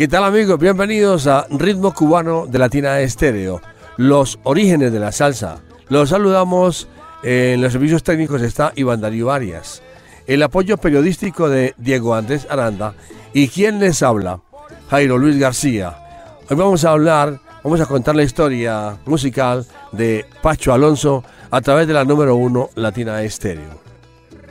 ¿Qué tal amigos? Bienvenidos a Ritmo Cubano de Latina Estéreo, los orígenes de la salsa. Los saludamos, eh, en los servicios técnicos está Iván Darío Arias, el apoyo periodístico de Diego Andrés Aranda y quien les habla, Jairo Luis García. Hoy vamos a hablar, vamos a contar la historia musical de Pacho Alonso a través de la número uno Latina Estéreo.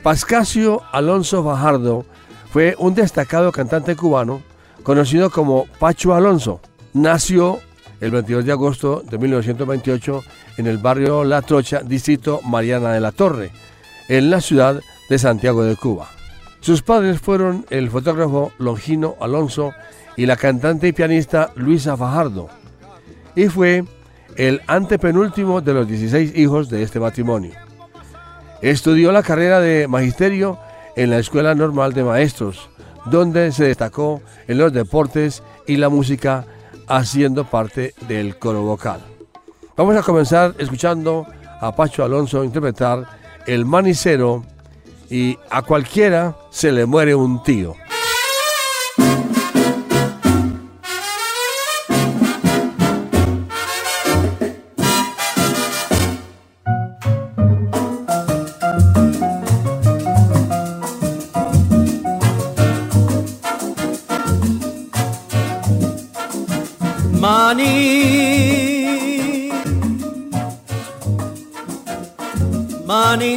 Pascasio Alonso Fajardo fue un destacado cantante cubano conocido como Pacho Alonso. Nació el 22 de agosto de 1928 en el barrio La Trocha, distrito Mariana de la Torre, en la ciudad de Santiago de Cuba. Sus padres fueron el fotógrafo Longino Alonso y la cantante y pianista Luisa Fajardo, y fue el antepenúltimo de los 16 hijos de este matrimonio. Estudió la carrera de magisterio en la Escuela Normal de Maestros, donde se destacó en los deportes y la música haciendo parte del coro vocal. Vamos a comenzar escuchando a Pacho Alonso interpretar El Manicero y a cualquiera se le muere un tío.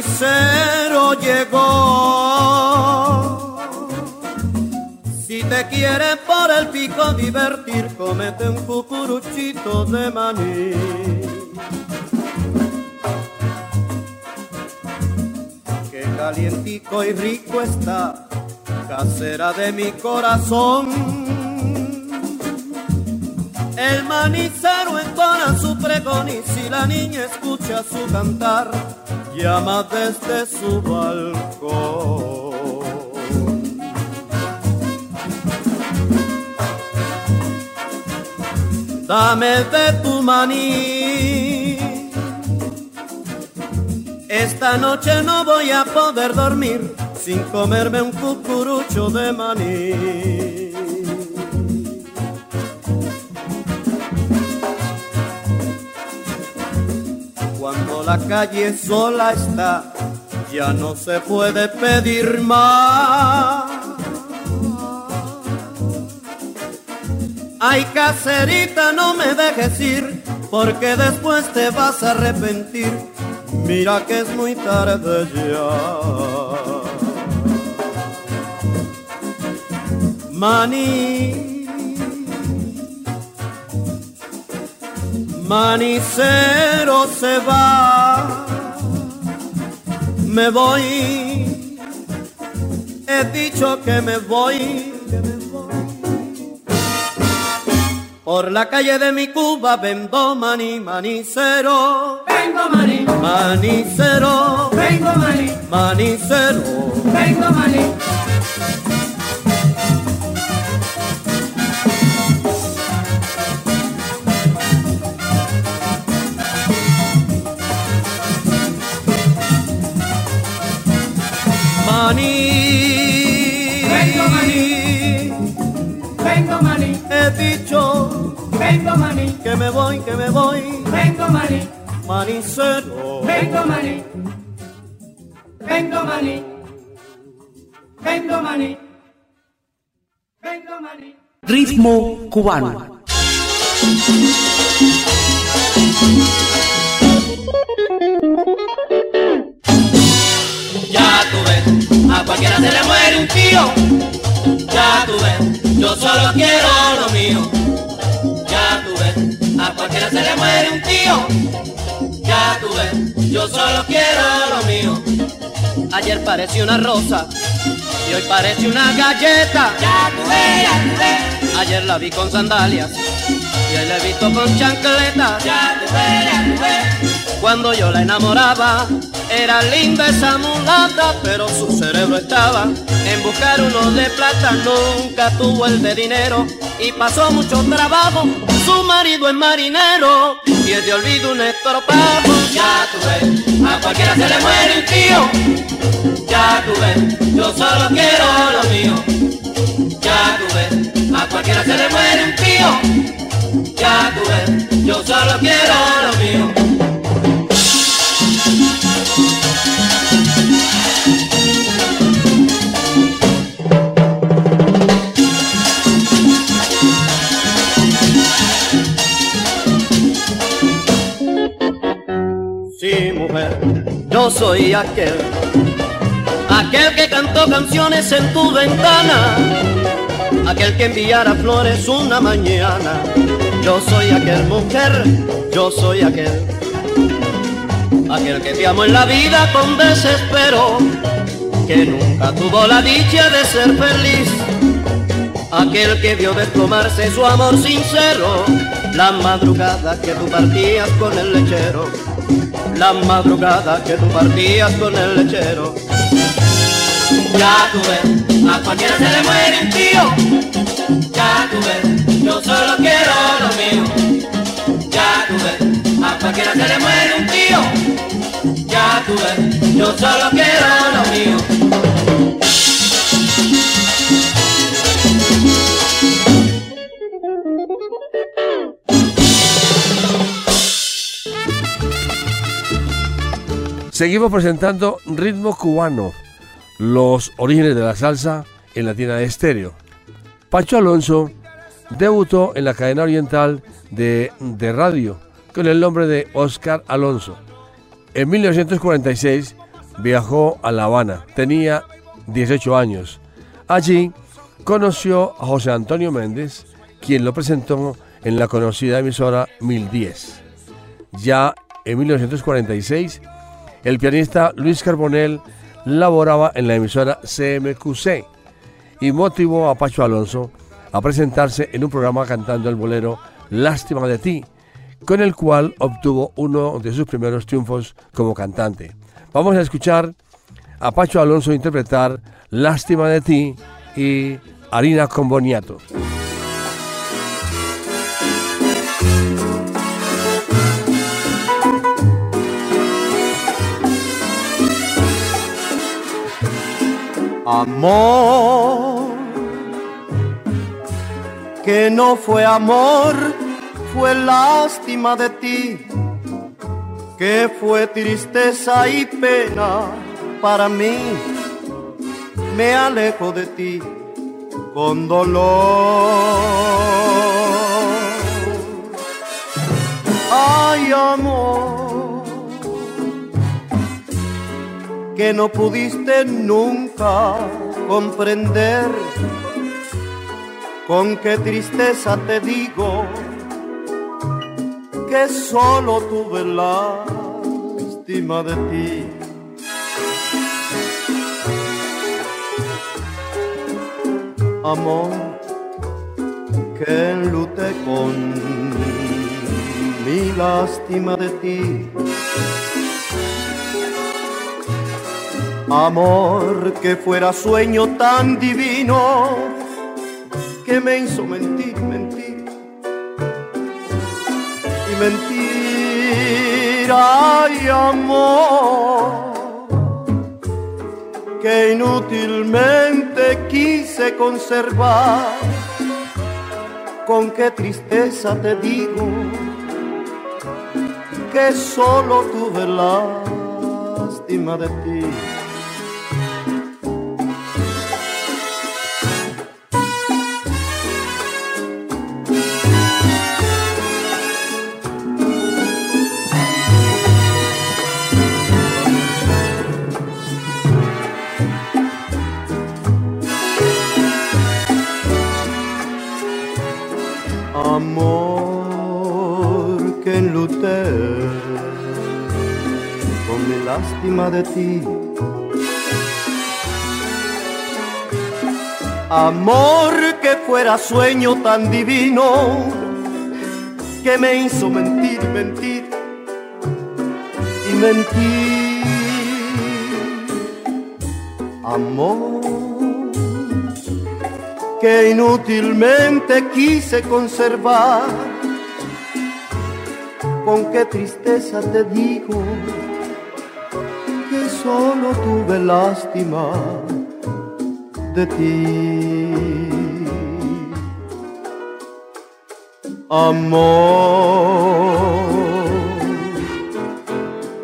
Manicero llegó. Si te quieres por el pico divertir, comete un cucuruchito de maní. Que calientico y rico está, casera de mi corazón. El manicero entona su pregón y si la niña escucha su cantar, llama desde su balcón. Dame de tu maní. Esta noche no voy a poder dormir sin comerme un cucurucho de maní. La calle sola está, ya no se puede pedir más. Ay, caserita, no me dejes ir, porque después te vas a arrepentir. Mira que es muy tarde ya. Maní. Manicero se va, me voy, he dicho que me voy, que me voy. Por la calle de mi Cuba vendo maní, manicero, Vengo maní, manicero, vengo maní, manicero. vengo maní. Vengo maní, que me voy, que me voy, vengo maní, manicero. vengo maní. Vengo maní. Vengo maní. Vengo maní. Ritmo cubano. Ya tú ves, a cualquiera se le muere un tío. Ya tú ves, yo solo quiero lo mío. A cualquiera se le muere un tío. Ya tú ves, yo solo quiero lo mío. Ayer parecía una rosa y hoy parece una galleta. Ya tú ves, ya tú Ayer la vi con sandalias y hoy la he visto con chancletas. ya tú ves, ya tú. Cuando yo la enamoraba, era linda esa mulata, pero su cerebro estaba en buscar uno de plata. Nunca tuvo el de dinero y pasó mucho trabajo. Su marido es marinero y es de olvido un estropajo. Ya tú ves, a cualquiera se le muere un tío. Ya tú ves, yo solo quiero lo mío. Ya tú ves, a cualquiera se le muere un tío. Ya tú ves, yo solo quiero lo mío. Yo soy aquel, aquel que cantó canciones en tu ventana, aquel que enviara flores una mañana. Yo soy aquel mujer, yo soy aquel, aquel que te amo en la vida con desespero, que nunca tuvo la dicha de ser feliz. Aquel que vio desplomarse su amor sincero, la madrugada que tú partías con el lechero, la madrugada que tú partías con el lechero. Ya tú ves, a cualquiera se le muere un tío. Ya tú yo solo quiero lo mío. Ya tú ves, a cualquiera se le muere un tío. Ya tú ves, yo solo quiero lo mío. Seguimos presentando Ritmo Cubano, los orígenes de la salsa en Latina de Estéreo. Pacho Alonso debutó en la cadena oriental de, de radio con el nombre de Oscar Alonso. En 1946 viajó a La Habana, tenía 18 años. Allí conoció a José Antonio Méndez, quien lo presentó en la conocida emisora 1010. Ya en 1946 el pianista Luis Carbonell laboraba en la emisora CMQC y motivó a Pacho Alonso a presentarse en un programa cantando el bolero Lástima de ti, con el cual obtuvo uno de sus primeros triunfos como cantante. Vamos a escuchar a Pacho Alonso interpretar Lástima de ti y Harina con Boniato. Amor, que no fue amor, fue lástima de ti, que fue tristeza y pena para mí. Me alejo de ti con dolor. Ay, amor que no pudiste nunca comprender. Con qué tristeza te digo que solo tuve lástima de ti. Amor, que enluté con mi lástima de ti. Amor que fuera sueño tan divino que me hizo mentir, mentir y mentir. Ay, amor, que inútilmente quise conservar. Con qué tristeza te digo que solo tuve lástima de ti. lástima de ti. Amor que fuera sueño tan divino que me hizo mentir, mentir y mentir. Amor que inútilmente quise conservar. Con qué tristeza te digo solo tuve lástima de ti. Amor,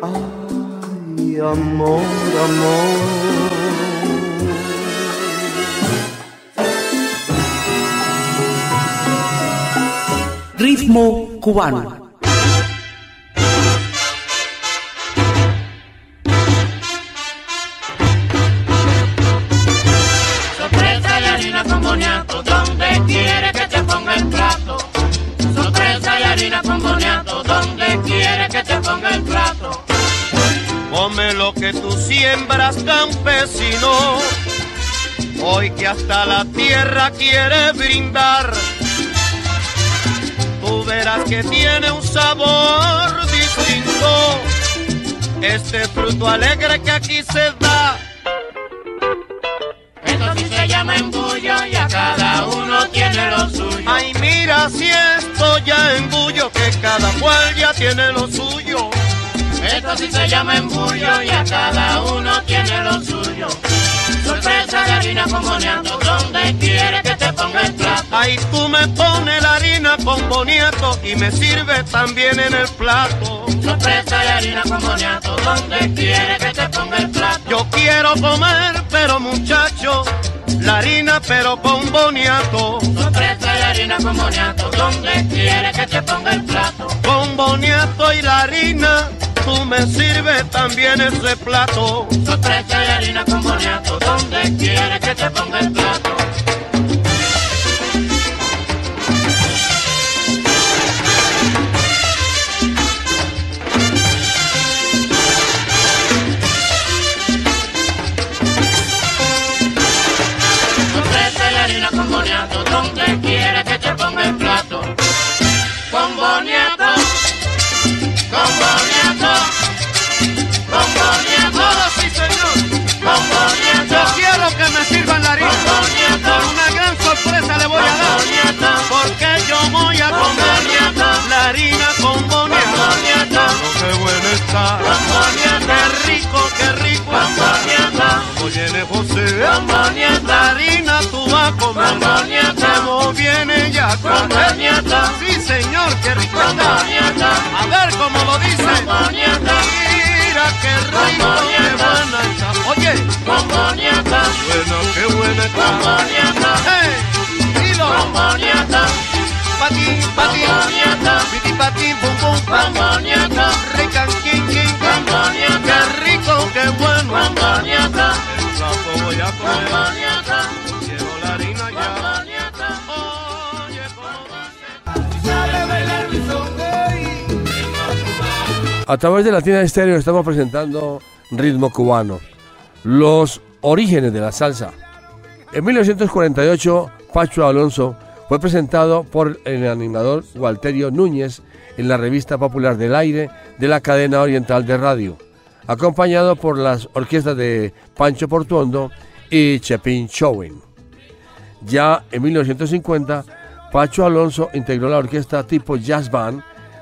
ay, amor, amor. Ritmo cubano. Siembras, campesino. Hoy que hasta la tierra quiere brindar. Tú verás que tiene un sabor distinto. Este fruto alegre que aquí se da. Esto sí se llama embullo y a cada uno tiene lo suyo. Ay, mira si esto ya embullo, que cada cual ya tiene lo suyo. Esto sí se llama embullo y a cada uno tiene lo suyo. Sorpresa de harina con boniato, donde quiere que te ponga el plato. Ay, tú me pones la harina con boniato y me sirve también en el plato. Sorpresa de harina con boniato, donde quiere que te ponga el plato. Yo quiero comer, pero muchacho, la harina pero con boniato. Sorpresa de harina con boniato, donde quiere que te ponga el plato. Con boniato y la harina, tú me sirves también ese plato. Sorpresa de harina con boniato, donde quiere que te ponga el plato. Porque yo voy a comer la harina con boniato. Oh, qué buena está. Qué rico, qué rico está. Oye, José. La harina tú vas a comer. Como viene ya con Sí, señor, qué rico está. A ver cómo lo dice. Mira qué rico, qué buena está. Oye, bueno, qué buena está. Piti. Qué rico, qué bueno. El plato voy a comer. Quiero la harina ya. Oye, cómo Sale a bailar mi son, ey. A través de Latina Estéreo estamos presentando Ritmo Cubano, los orígenes de la salsa. En 1948, Pacho Alonso fue presentado por el animador Walterio Núñez en la revista popular del aire de la cadena oriental de radio, acompañado por las orquestas de Pancho Portuondo y Chepín Chowen. Ya en 1950, Pacho Alonso integró la orquesta tipo jazz band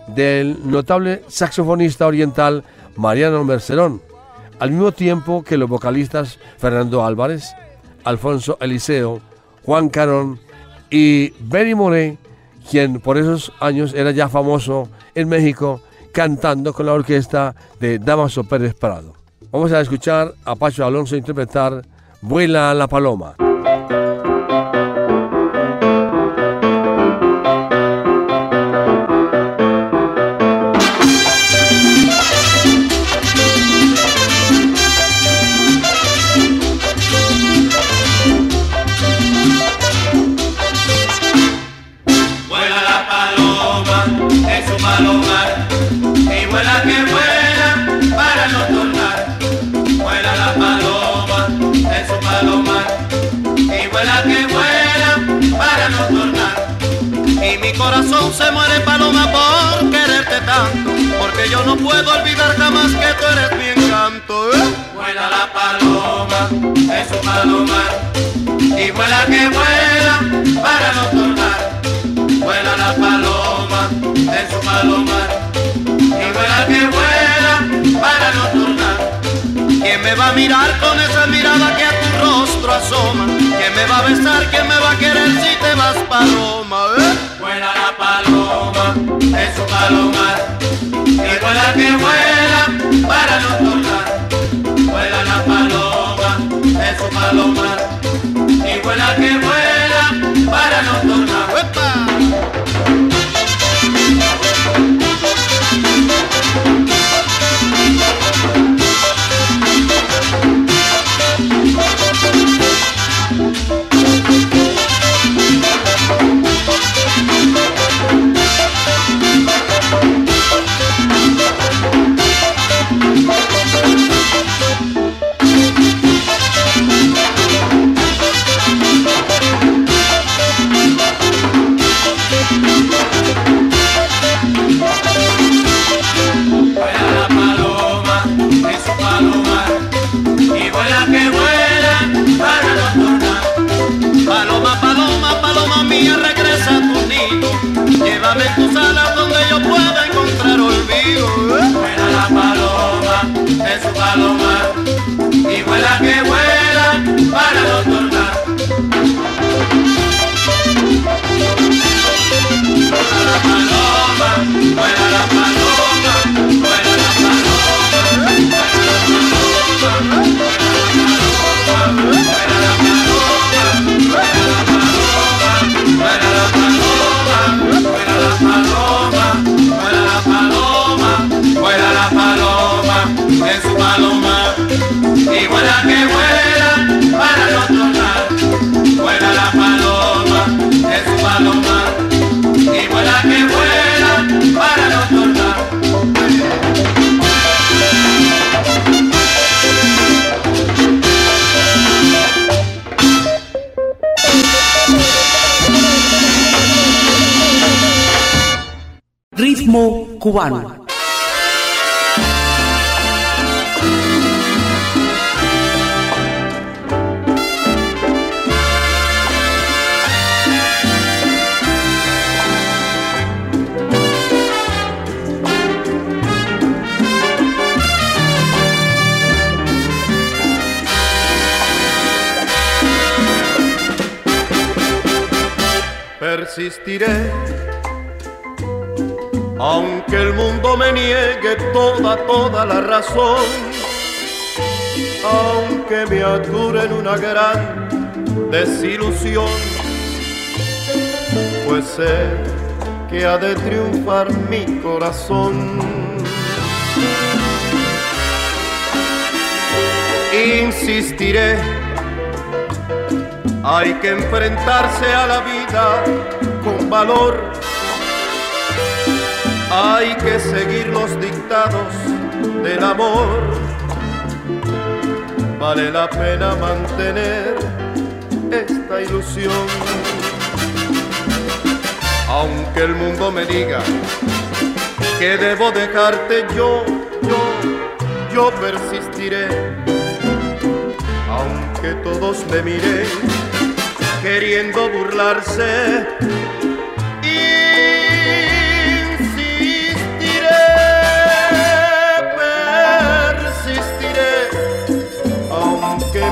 del notable saxofonista oriental Mariano Mercerón, al mismo tiempo que los vocalistas Fernando Álvarez, Alfonso Eliseo, Juan Carón y Benny Moré, quien por esos años era ya famoso en México cantando con la orquesta de Damaso Pérez Prado. Vamos a escuchar a Pacho Alonso interpretar Vuela la Paloma. Yo no puedo olvidar jamás que tú eres mi encanto. ¿eh? Vuela la paloma en su palomar y vuela que vuela para no tornar. Vuela la paloma en su palomar y vuela que vuela para no tornar. ¿Quién me va a mirar con esa mirada que a tu rostro asoma? ¿Quién me va a besar? ¿Quién me va a querer si te vas paloma? ¿eh? Vuela la paloma en su palomar y vuela que vuela para no tornar. Vuela la paloma en su palomar y vuela que vuela para no tornar. ¡Epa! Su palomar y vuela que vuela para no tornar. Cubano. Persistiré, aunque el mundo me niegue toda, toda la razón, aunque me ature en una gran desilusión, pues sé que ha de triunfar mi corazón. Insistiré hay que enfrentarse a la vida con valor. Hay que seguir los dictados del amor. Vale la pena mantener esta ilusión. Aunque el mundo me diga que debo dejarte, yo, yo, yo persistiré. Aunque todos me miren queriendo burlarse.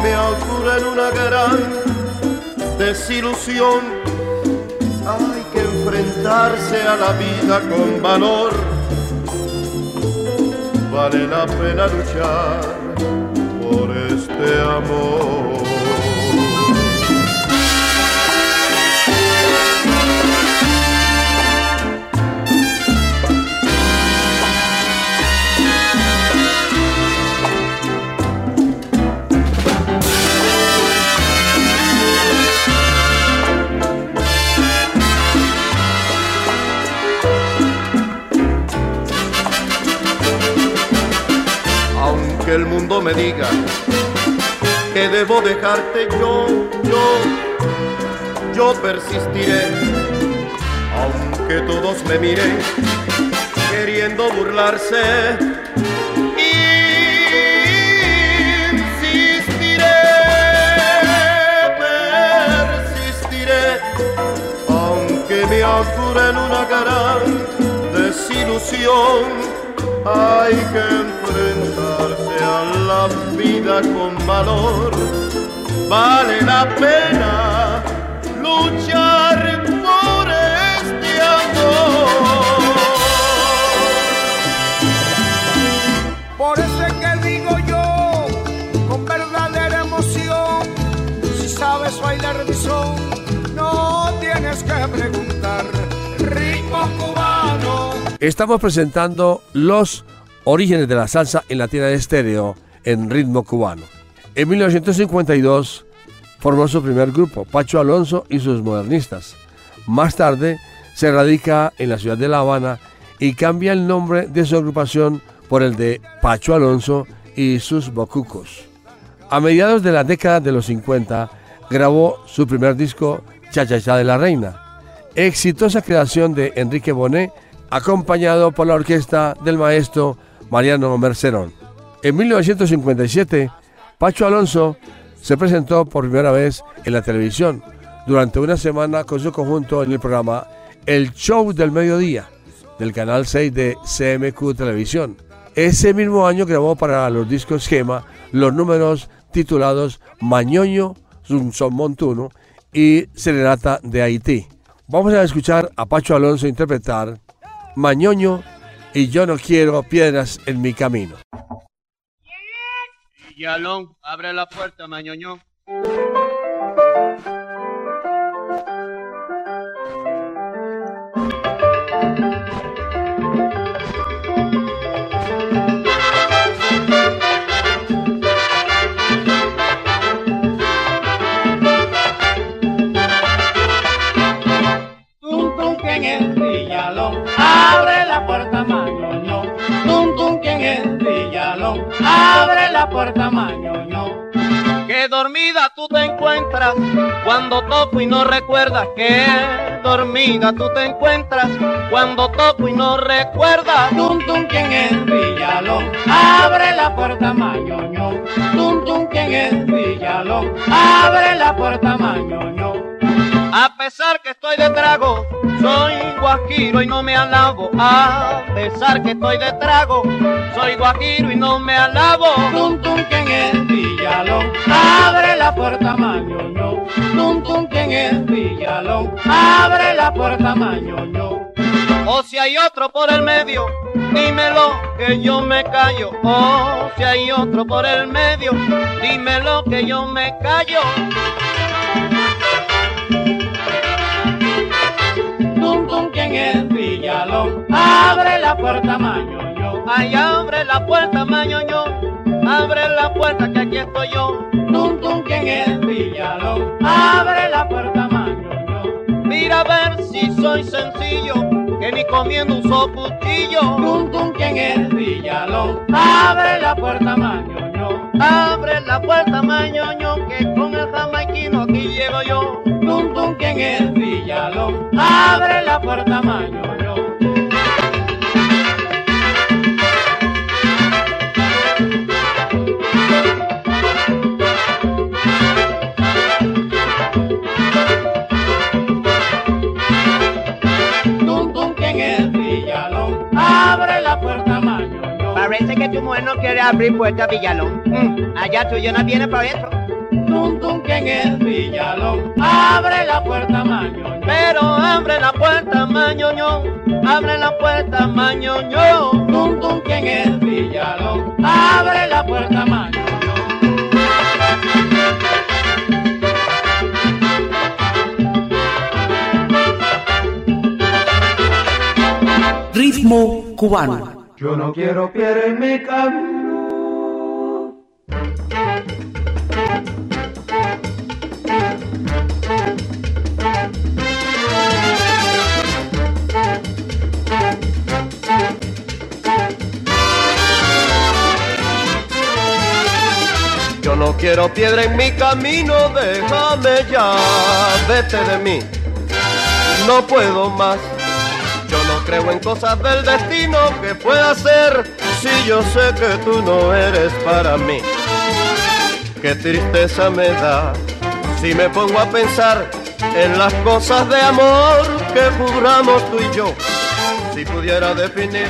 Me ocurra en una gran desilusión. Hay que enfrentarse a la vida con valor. Vale la pena luchar por este amor. Me diga que debo dejarte, yo, yo, yo persistiré. Aunque todos me miren queriendo burlarse. Insistiré, persistiré, aunque me en una gran desilusión. Hay que enfrentarse a la vida con valor. Vale la pena luchar Estamos presentando los orígenes de la salsa en Latina de Estéreo en ritmo cubano. En 1952 formó su primer grupo, Pacho Alonso y sus modernistas. Más tarde se radica en la ciudad de La Habana y cambia el nombre de su agrupación por el de Pacho Alonso y sus Bocucos. A mediados de la década de los 50 grabó su primer disco Cha Cha Cha de la Reina, exitosa creación de Enrique Bonet, acompañado por la orquesta del maestro Mariano Mercerón. En 1957, Pacho Alonso se presentó por primera vez en la televisión durante una semana con su conjunto en el programa El Show del Mediodía del canal 6 de CMQ Televisión. Ese mismo año grabó para los discos Schema los números titulados Mañoño, Son Montuno y Serenata de Haití. Vamos a escuchar a Pacho Alonso interpretar Mañoño y Yo no quiero piedras en mi camino. Yalón, abre la puerta, mañoño. Abre la puerta mañoño. Que dormida tú te encuentras cuando toco y no recuerdas. Que dormida tú te encuentras cuando toco y no recuerdas. Tum tum quien es Villalón, abre la puerta mañoño. Tum tum quien es Villalón, abre la puerta mañoño. A pesar que estoy de trago, soy guajiro y no me alabo. A pesar que estoy de trago, soy guajiro y no me alabo. Tum tum quien es Villalón, abre la puerta mañoño. Tum tum quien es Villalón, abre la puerta mañoño. O si hay otro por el medio, dímelo que yo me callo. O si hay otro por el medio, dímelo que yo me callo. Es Villalón, abre la puerta mañoño. Ay, abre la puerta, mañoño. Abre la puerta que aquí estoy yo. Tum tum quien es Villalón, abre la puerta mañoño. Mira a ver si soy sencillo, que ni comiendo uso cuchillo. Tum tum quien es Villalón, abre la puerta mañoño. Abre la puerta, mañoño, que con el jamaiquino aquí llego yo. Mañoño. Tum tum quien es Villalón, abre la puerta mañoño. Parece que tu mujer no quiere abrir puerta Villalón. Mm, allá tuyo no viene para eso. Tum tum quien es Villalón, abre la puerta mañoño. Pero abre la puerta, mañoño. Abre la puerta, mañoño. Tum tum quien es Villalón, abre la puerta mañoño. Ritmo cubano. Yo no quiero piedra en mi camino. No quiero piedra en mi camino, déjame ya, vete de mí. No puedo más, creo en cosas del destino que pueda ser si yo sé que tú no eres para mí. Qué tristeza me da si me pongo a pensar en las cosas de amor que juramos tú y yo. Si pudiera definir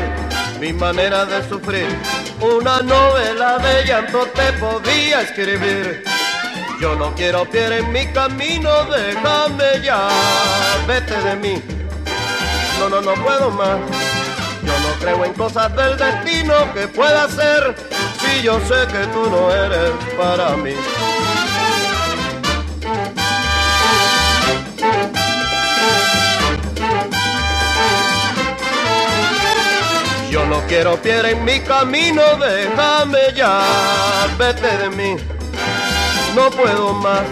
mi manera de sufrir, una novela de llanto te podía escribir. Yo no quiero pier en mi camino, déjame ya, vete de mí. No, no, no puedo más. Yo no creo en cosas del destino que pueda ser si yo sé que tú no eres para mí. Yo no quiero pier en mi camino, déjame ya, vete de mí. No puedo más.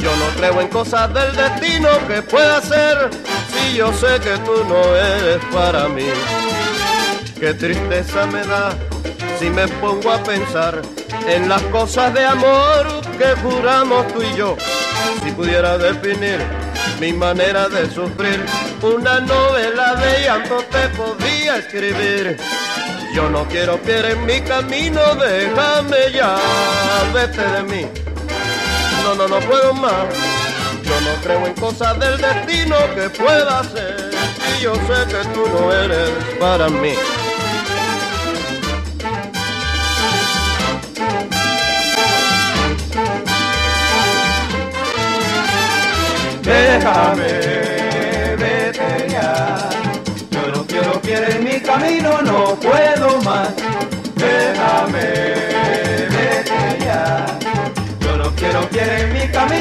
Yo no creo en cosas del destino que pueda ser si yo sé que tú no eres para mí. Qué tristeza me da si me pongo a pensar en las cosas de amor que juramos tú y yo. Si pudiera definir mi manera de sufrir, una novela de llanto te podía escribir. Yo no quiero pier en mi camino, déjame ya, vete de mí. No, no, no puedo más. Yo no creo en cosas del destino que pueda ser. Y yo sé que tú no eres para mí. Déjame, vete ya. Yo no quiero en mi camino, no puedo más. Déjame, vete ya. Yo no quiero en mi camino,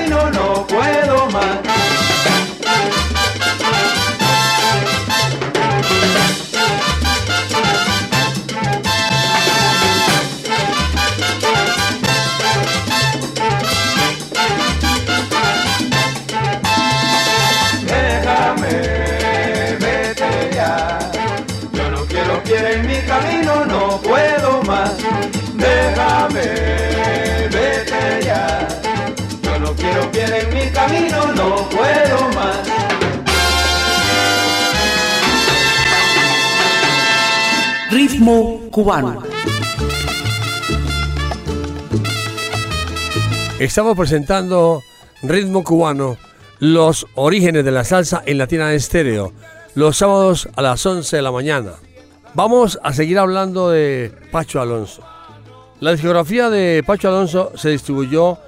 Ritmo cubano. Estamos presentando Ritmo Cubano, los orígenes de la salsa en Latina Estéreo, los sábados a las 11 de la mañana. Vamos a seguir hablando de Pacho Alonso. La discografía de Pacho Alonso se distribuyó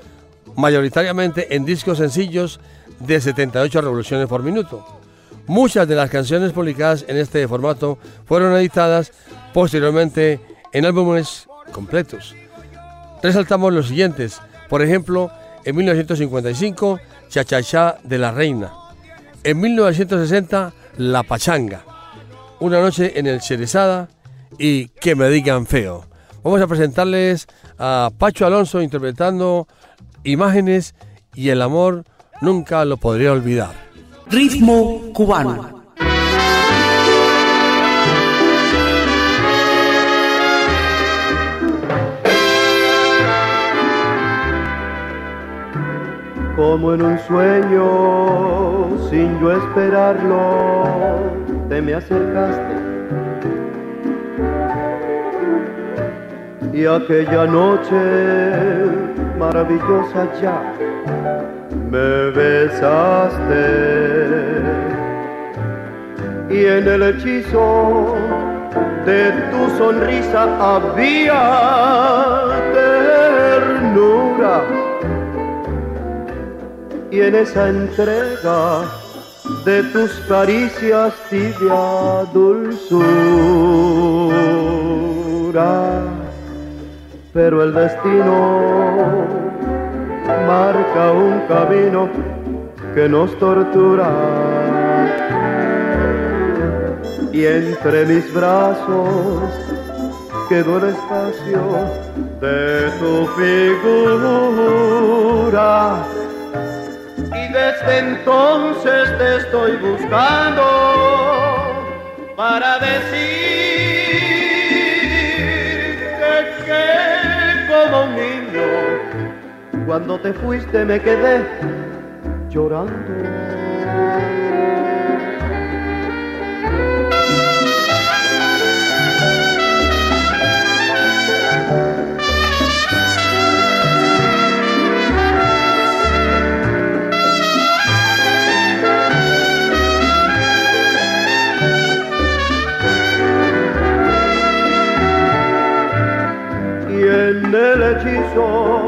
mayoritariamente en discos sencillos de 78 revoluciones por minuto. Muchas de las canciones publicadas en este formato fueron editadas posteriormente en álbumes completos. Resaltamos los siguientes, por ejemplo, en 1955, Cha Cha Cha de la Reina. En 1960, La Pachanga. Una noche en el Cerezada y Que me digan feo. Vamos a presentarles a Pacho Alonso interpretando Imágenes y el amor nunca lo podría olvidar. Ritmo cubano. Como en un sueño, sin yo esperarlo, te me acercaste. Y aquella noche maravillosa ya me besaste. Y en el hechizo de tu sonrisa había ternura y en esa entrega de tus caricias tibia dulzura. Pero el destino marca un camino que nos tortura. Y entre mis brazos quedó el espacio de tu figura y desde entonces te estoy buscando para decirte que como un niño cuando te fuiste me quedé llorando. Y en el hechizo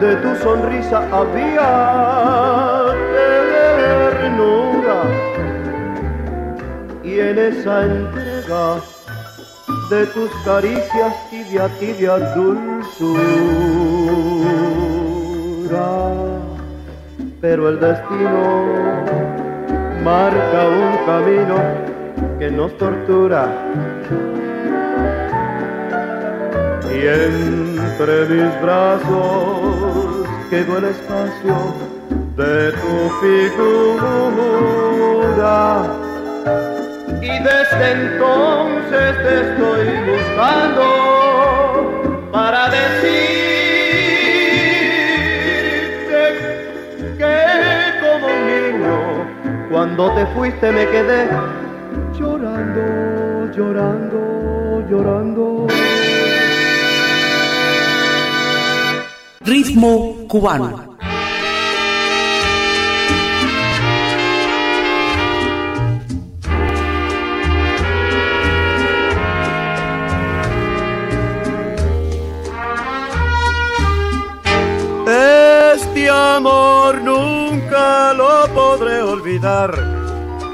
de tu sonrisa había ternura y en esa entrega de tus caricias tibia, tibia dulzura. Pero el destino marca un camino que nos tortura y entre mis brazos quedó el espacio de tu figura. Y desde entonces te estoy buscando para decirte que como un niño, cuando te fuiste me quedé llorando, llorando, llorando. Ritmo cubano. Este amor nunca lo podré olvidar,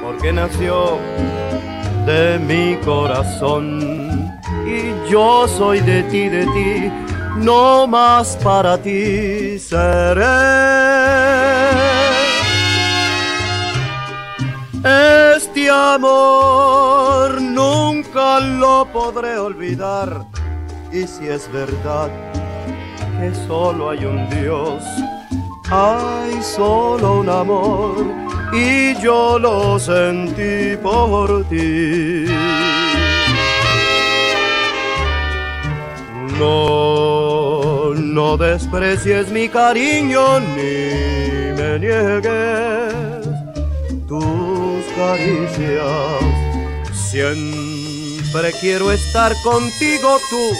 porque nació de mi corazón y yo soy de ti, de ti, no más para ti seré. Este amor nunca lo podré olvidar y si es verdad que solo hay un Dios, hay solo un amor y yo lo sentí por ti. No, no desprecies mi cariño ni me niegues tus caricias. Siempre quiero estar contigo tú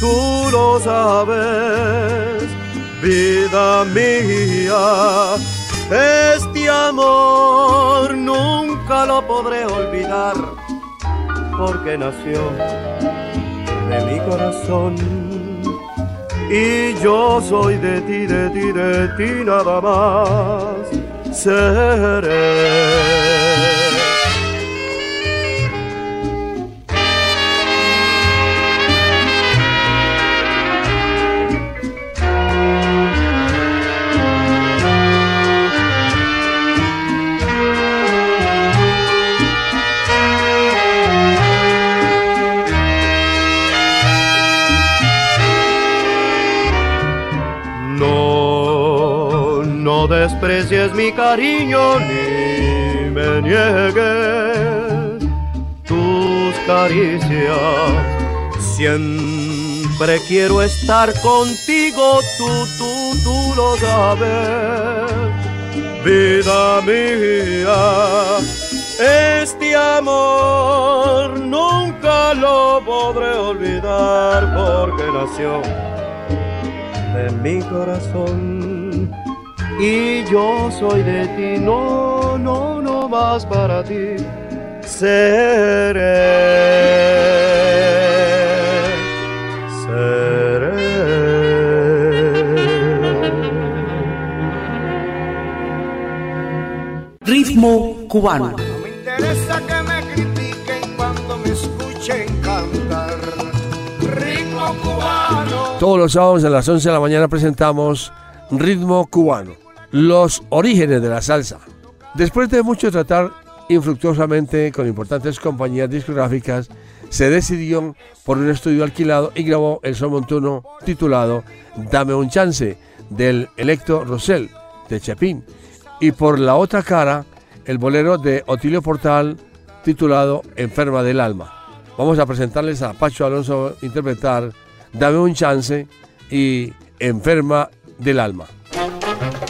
tú lo sabes, vida mía. Este amor nunca lo podré olvidar, porque nació de mi corazón. Y yo soy de ti, de ti, de ti nada más seré. Desprecies mi cariño ni me niegues tus caricias. Siempre quiero estar contigo, tú, tú, tú lo sabes, vida mía. Este amor nunca lo podré olvidar porque nació de mi corazón y yo soy de ti, no, no, no más para ti seré, seré. Ritmo cubano. No me interesa que me critiquen cuando me escuchen cantar. Ritmo cubano. Todos los sábados a las 11 de la mañana presentamos Ritmo Cubano, los orígenes de la salsa. Después de mucho tratar infructuosamente con importantes compañías discográficas, se decidió por un estudio alquilado y grabó el son montuno titulado Dame un chance del Electo Rosell de Chepín y por la otra cara el bolero de Otilio Portal titulado Enferma del Alma. Vamos a presentarles a Pacho Alonso interpretar Dame un chance y Enferma del Alma.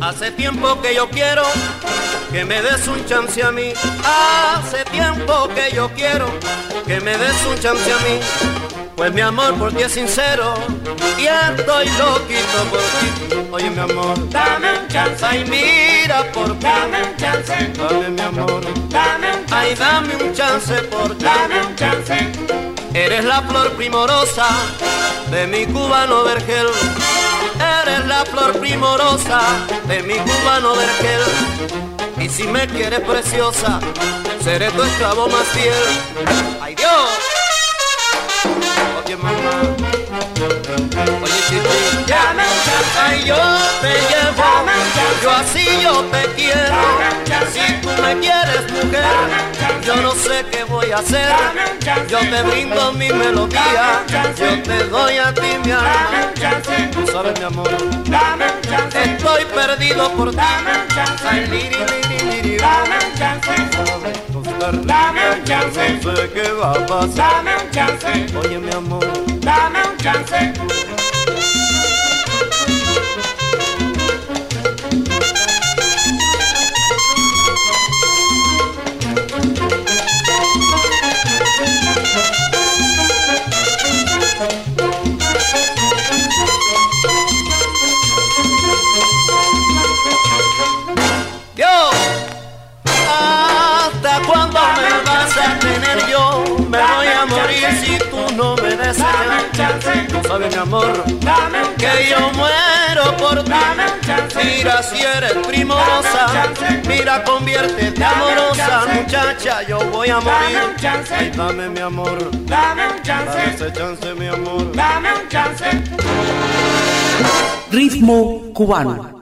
Hace tiempo que yo quiero que me des un chance a mí. Hace tiempo que yo quiero que me des un chance a mí. Pues mi amor por ti es sincero y estoy loquito por ti. Oye mi amor, Dame un chance. ay mira por. Dame un chance. Dame mi amor, Dame un chance. ay dame un chance por. Dame un chance. Eres la flor primorosa de mi cubano vergel. Eres la flor primorosa de mi cubano vergel. Y si me quieres preciosa, seré tu esclavo más fiel. ¡Ay Dios! Oye mamá, oye chiqui, Dame un chance. ay yo te llevo, yo así yo te quiero. Yo no sé qué voy a hacer. Yo te brindo mi melodía, yo te doy a ti mi Dame alma. un chance. Tú sabes mi amor, Dame un chance. estoy perdido por ti. Dame un chance. Ay, liri, liri, liri, Dame un chance. Dame un chance. No sé qué va a pasar. Dame un chance. Oye mi amor, Dame un chance. Dame un chance. Tú sabes mi amor, Dame un que yo muero por ti. Dame un chance. Mira si eres primorosa, Dame un chance. mira conviértete Dame un amorosa, chance. muchacha, yo voy a Dame morir. un chance. Ay, dame mi amor, Dame un dame chance. ese chance mi amor. Dame un chance. Ritmo cubano.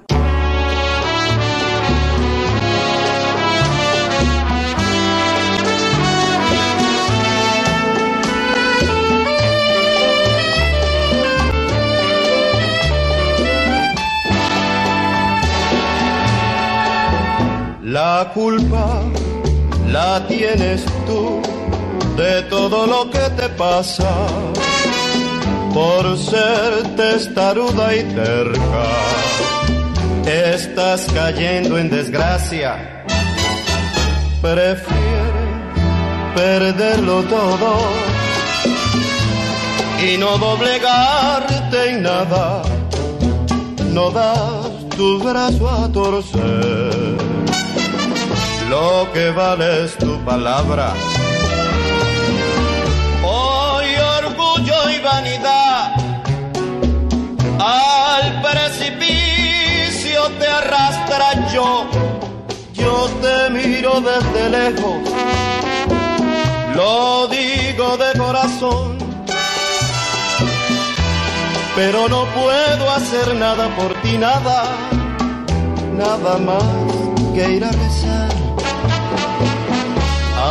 La culpa la tienes tú de todo lo que te pasa por ser testaruda y terca. Estás cayendo en desgracia. Prefieres perderlo todo y no doblegarte en nada. No das tu brazo a torcer. Lo que vale es tu palabra. Hoy orgullo y vanidad al precipicio te arrastra yo. Yo te miro desde lejos, lo digo de corazón. Pero no puedo hacer nada por ti, nada, nada más que ir a rezar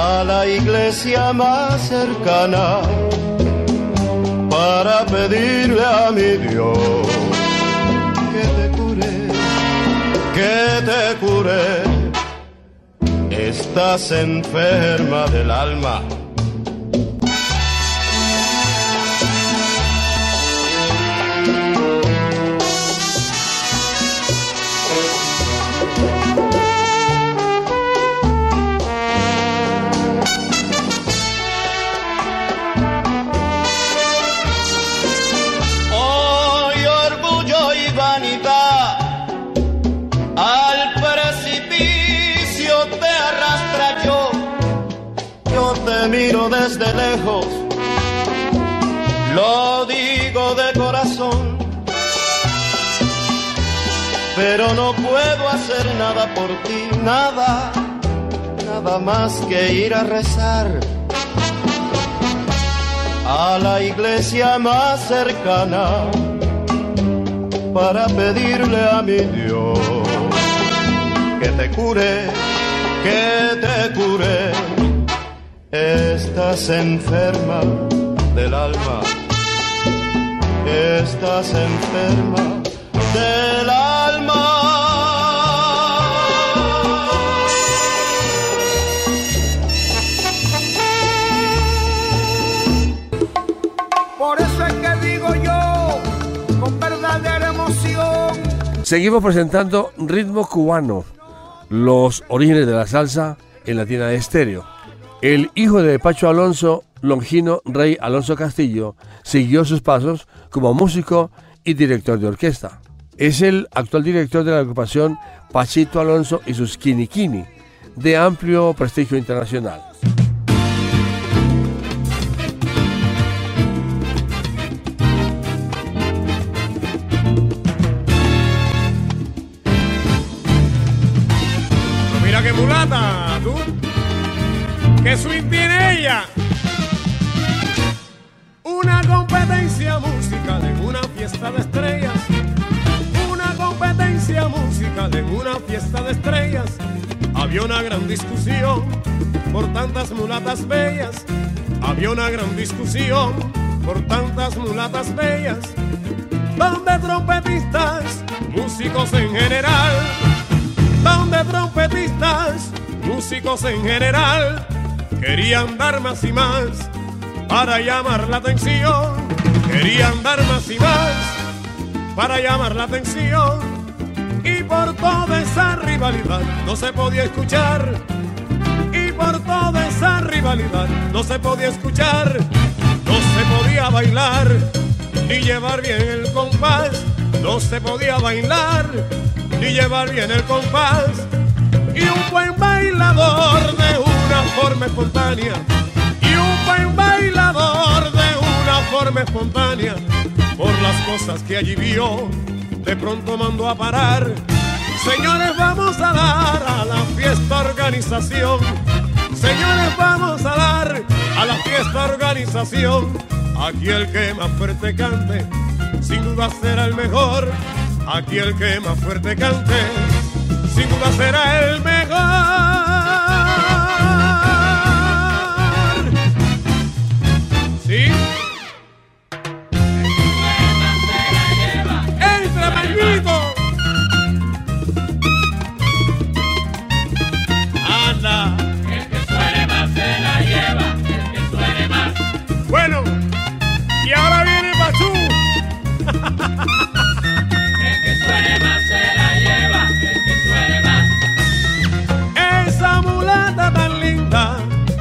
a la iglesia más cercana para pedirle a mi Dios que te cure, que te cure. Estás enferma del alma. Desde lejos, lo digo de corazón. Pero no puedo hacer nada por ti, nada, nada más que ir a rezar a la iglesia más cercana para pedirle a mi Dios que te cure, que te cure. Estás enferma del alma, estás enferma del alma. Por eso es que digo yo, con Seguimos presentando Ritmo Cubano, los orígenes de la salsa en Latina de Estéreo. El hijo de Pacho Alonso, Longino Rey Alonso Castillo, siguió sus pasos como músico y director de orquesta. Es el actual director de la agrupación Pachito Alonso y sus Kini Kini, de amplio prestigio internacional. ¿Qué swing tiene ella? Una competencia musical en una fiesta de estrellas. Una competencia musical en una fiesta de estrellas. Había una gran discusión por tantas mulatas bellas. Había una gran discusión por tantas mulatas bellas. Donde trompetistas, músicos en general. Donde trompetistas, músicos en general, querían dar más y más para llamar la atención. Querían dar más y más para llamar la atención. Y por toda esa rivalidad no se podía escuchar. Y por toda esa rivalidad no se podía escuchar. No se podía bailar ni llevar bien el compás. No se podía bailar ni llevar bien el compás. Y un buen bailador de forma espontánea. Y un buen bailador de una forma espontánea. Por las cosas que allí vio, de pronto mandó a parar. Señores, vamos a dar a la fiesta organización. Señores, vamos a dar a la fiesta organización. Aquí el que más fuerte cante, sin duda será el mejor. Aquí el que más fuerte cante, sin duda será el mejor. Bueno, y ahora viene Pachú. El que suene más se la lleva, el que suene más. Esa mulata tan linda,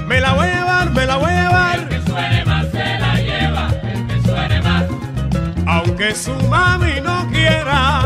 me la voy a llevar, me la voy a llevar. El que suene más se la lleva, el que suene más. Aunque su mami no quiera,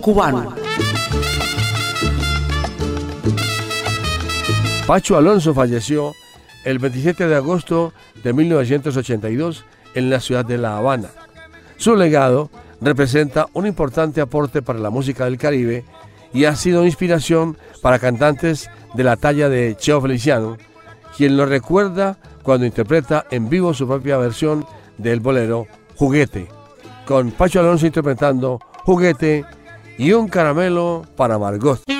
cubano. Pacho Alonso falleció el 27 de agosto de 1982 en la ciudad de La Habana. Su legado representa un importante aporte para la música del Caribe y ha sido inspiración para cantantes de la talla de Cheo Feliciano, quien lo recuerda cuando interpreta en vivo su propia versión del bolero Juguete, con Pacho Alonso interpretando Juguete y un caramelo para Margot.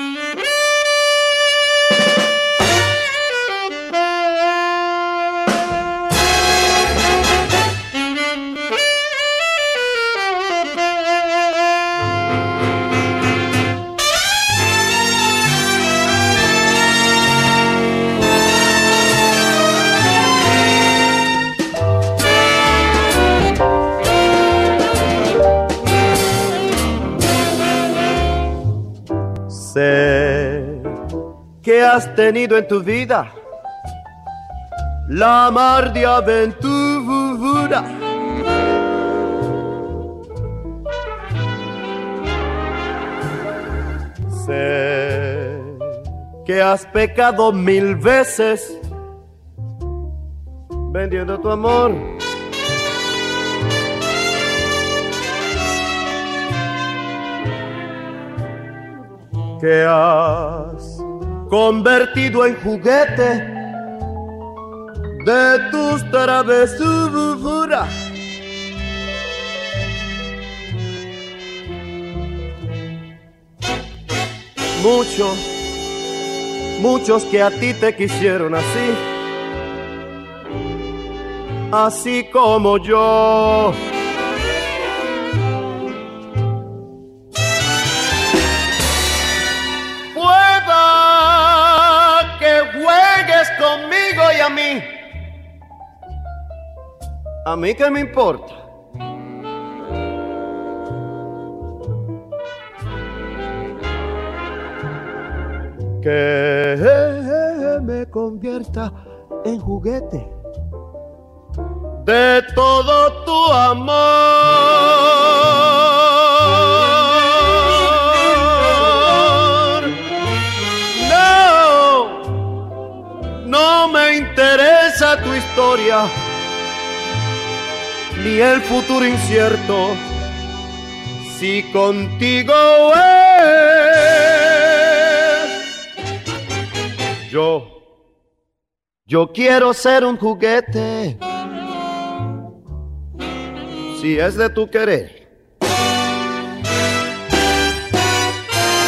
Has tenido en tu vida la mar de aventura. Sé que has pecado mil veces vendiendo tu amor. Que has convertido en juguete de tus travesuras. Muchos, muchos que a ti te quisieron así, así como yo. A mí qué me importa. Que me convierta en juguete de todo tu amor. No, no me interesa tu historia, el futuro incierto. Si contigo es, yo, yo quiero ser un juguete. Si es de tu querer.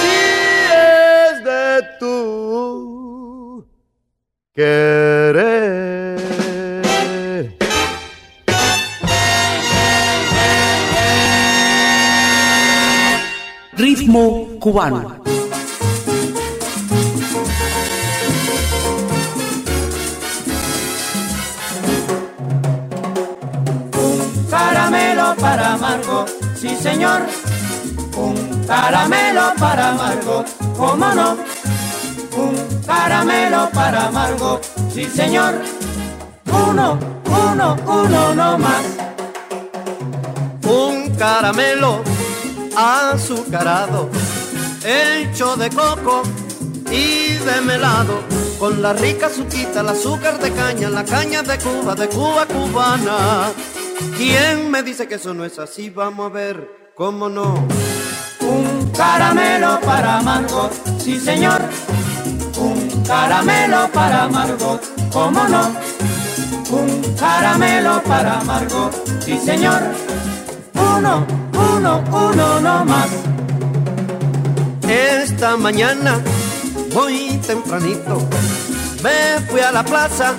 Si es de tu querer. Ritmo cubano. caramelo para Margot, sí señor. Un caramelo para Margot, cómo no. Un caramelo para Margot, sí señor. Uno, uno, uno no más. Un caramelo azucarado, hecho de coco y de melado, con la rica azuquita, el azúcar de caña, la caña de Cuba, de Cuba cubana. ¿Quién me dice que eso no es así? Vamos a ver, ¿cómo no? Un caramelo para Margot, sí señor. Un caramelo para Margot, cómo no. Un caramelo para Margot, sí señor. Uno, uno, uno no más. Esta mañana, muy tempranito, me fui a la plaza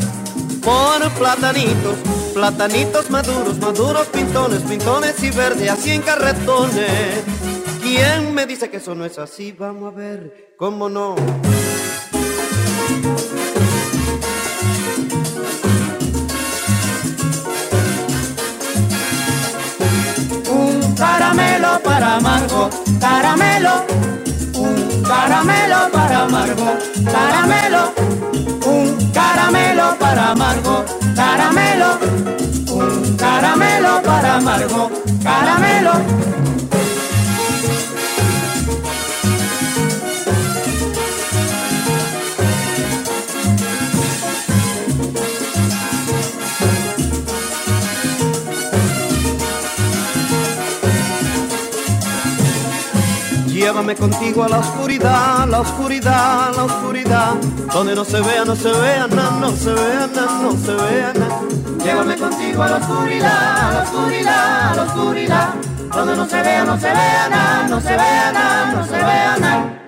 por platanitos, platanitos maduros, maduros pintones, pintones y verdes, así en carretones. ¿Quién me dice que eso no es así? Vamos a ver, ¿cómo no? Caramelo. Un caramelo para Margot, caramelo. Un caramelo para Margot, caramelo. Un caramelo para Margot, caramelo. Llévame contigo a la oscuridad, la oscuridad, la oscuridad, donde no se vea, no se vea nada, no se vea nada, no se vea nada. Llévame contigo a la oscuridad, a la oscuridad, a la oscuridad, donde no se vea, no se vea nada, no se vea nada, no se vea.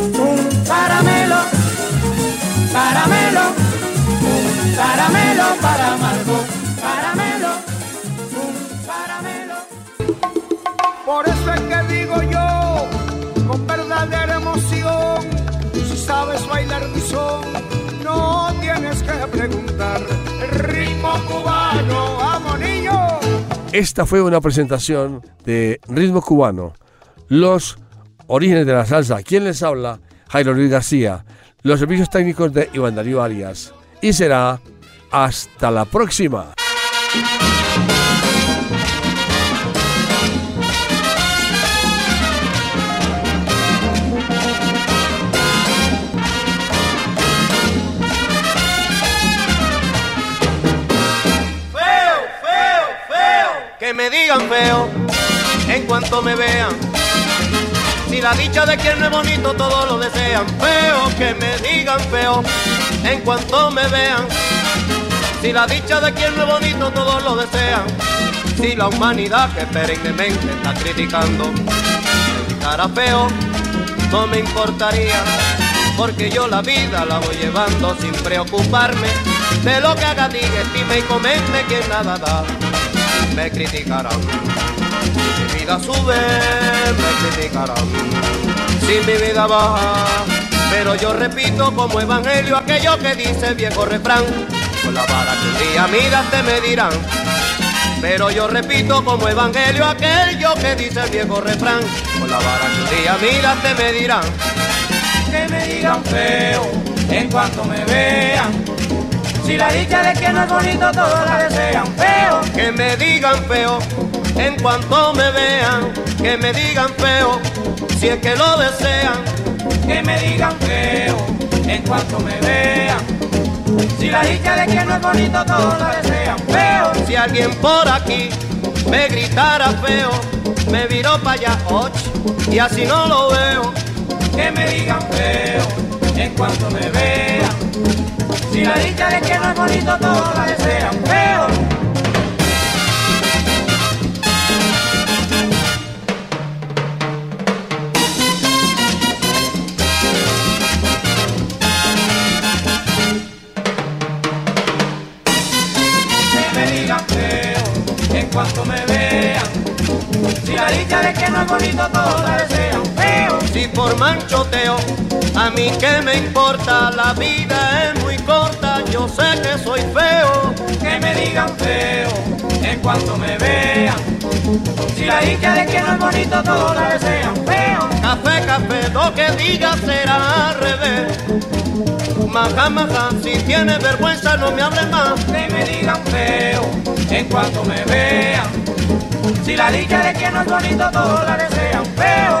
Un caramelo, caramelo, un caramelo para amargo, caramelo, un caramelo. Por eso es que digo yo, con verdadera emoción, si sabes bailar mi son, no tienes que preguntar. Ritmo cubano, vamos niño. Esta fue una presentación de Ritmo Cubano, los orígenes de la salsa. ¿Quién les habla? Jairo Luis García, los servicios técnicos de Iván Darío Arias. Y será hasta la próxima. Feo, feo, feo. Que me digan feo en cuanto me vean. Si la dicha de quien no es bonito, todos lo desean. Feo, que me digan feo en cuanto me vean. Si la dicha de quien no es bonito, todos lo desean. Si la humanidad que perennemente está criticando dijera feo, no me importaría. Porque yo la vida la voy llevando sin preocuparme de lo que haga, diga, estime y comente quien nada da. Me criticarán. Si mi vida sube, me criticarán. Si mi vida baja, pero yo repito como evangelio aquello que dice el viejo refrán. Con la vara que un día miraste me dirán. Pero yo repito como evangelio aquello que dice el viejo refrán. Con la vara que un día miraste me dirán. que me digan feo en cuanto me vean. Si la dicha de que no es bonito, todos la desean feo. Que me digan feo en cuanto me vean. Que me digan feo si es que lo desean. Que me digan feo en cuanto me vean. Si la dicha de que no es bonito, todos la desean feo. Si alguien por aquí me gritara feo, me viró para allá, och, y así no lo veo. Que me digan feo en cuanto me vean. Dicha de que no es bonito, todos la desean feo. que me digan feo en cuanto me vean. Si la dicha de que no es bonito, todos la desean feo. Si por manchoteo, a mí que me importa, la vida es muy corta, yo sé que soy feo. Que me digan feo en cuanto me vean. Si la dicha de que no es bonito, todos la desean feo. Café, café, lo que diga será al revés. Maja, maja, si tienes vergüenza no me hables más. Que me digan feo en cuanto me vean. Si la dicha de que no es bonito, todos la desean. Feo,